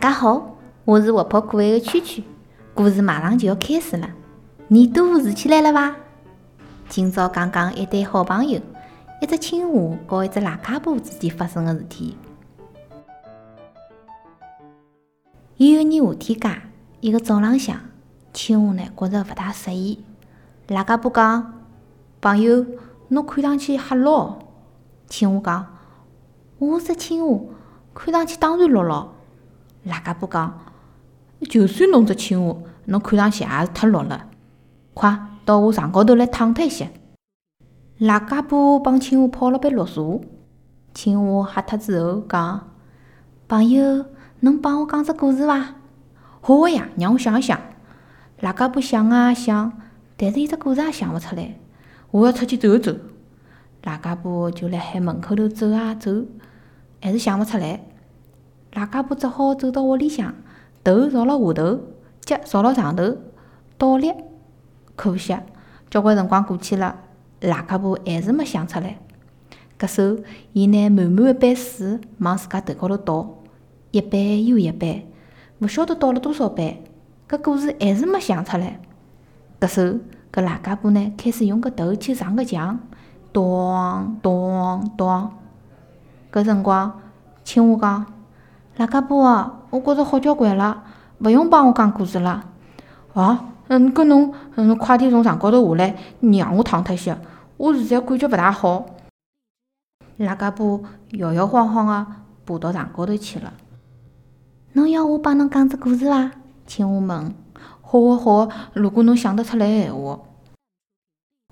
大家好，我是活泼可爱的圈圈，故事马上就要开始了，你都竖起来了伐？今朝讲讲一对好朋友，一只青蛙和一只癞蛤蟆之间发生的事体。有一年夏天介，一个早浪向，青蛙呢觉着勿大适意。癞蛤蟆讲：“朋友，侬看上去吓绿。”青蛙讲：“我是青蛙，看上去当然绿咯。”赖家婆讲：“就算侬只青蛙，侬看上去也是太绿了。快到我床高头来躺脱一歇。”赖家婆帮青蛙泡了杯绿茶。青蛙吓脱之后讲：“朋友。”能帮我讲只故事伐？好个呀，让我想一想。赖家婆想啊想，但是一只故事也想勿出来。我要出去走一走。赖家婆就辣海门口头走啊走，还是想勿出来。赖家婆只好走到屋里向，头朝了下头，脚朝了上头，倒立。可惜，交关辰光过去了，赖家婆还是没想出来。搿手，伊拿满满一杯水往自家头高头倒。一杯又一杯，勿晓得倒了多少杯，搿故事还是没想出来。搿时候，搿赖家婆呢开始用搿头去撞搿墙，咚咚咚。搿辰光，青蛙讲：“赖家婆，我觉着好交关了，勿用帮我讲故事了。啊，嗯，搿侬嗯快点从床高头下来，让我躺脱歇，我现在感觉勿大好。”赖家婆摇摇晃晃地爬到床高头去了。侬要我帮侬讲只故事伐？青蛙问。好个好个，如果侬想得出来闲话，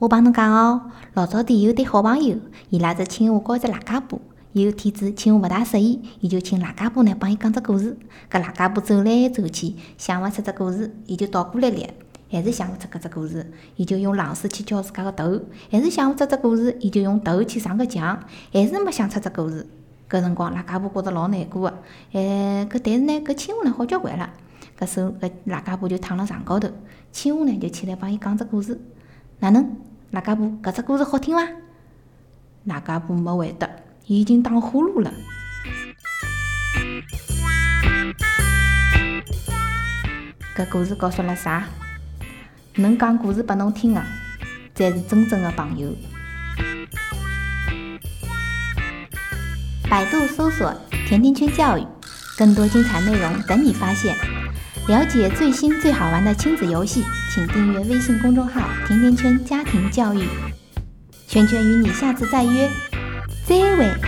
我帮侬讲哦。老早点有对好朋友，伊拉只青蛙和只赖家婆。有天子青蛙勿大适意，伊就请赖家婆呢帮伊讲只故事。搿赖家婆走来走去，想勿出只故事，伊就倒过来立，还是想勿出搿只故事，伊就用冷水去浇自家个头，还是想勿出只故事，伊就用头去撞个墙，还是没想出只故事。搿辰光，赖家婆觉着老难过个，哎，搿但是呢，搿青蛙呢好交关了。搿时候，搿赖家婆就躺辣床高头，青蛙呢就起来帮伊讲只故事。哪能？赖家婆，搿只故事好听伐？赖家婆没回答，已经打呼噜了。搿故事告诉了啥？能讲故事拨侬听个，才是真正的朋友。百度搜索“甜甜圈教育”，更多精彩内容等你发现。了解最新最好玩的亲子游戏，请订阅微信公众号“甜甜圈家庭教育”。圈圈与你下次再约，再会。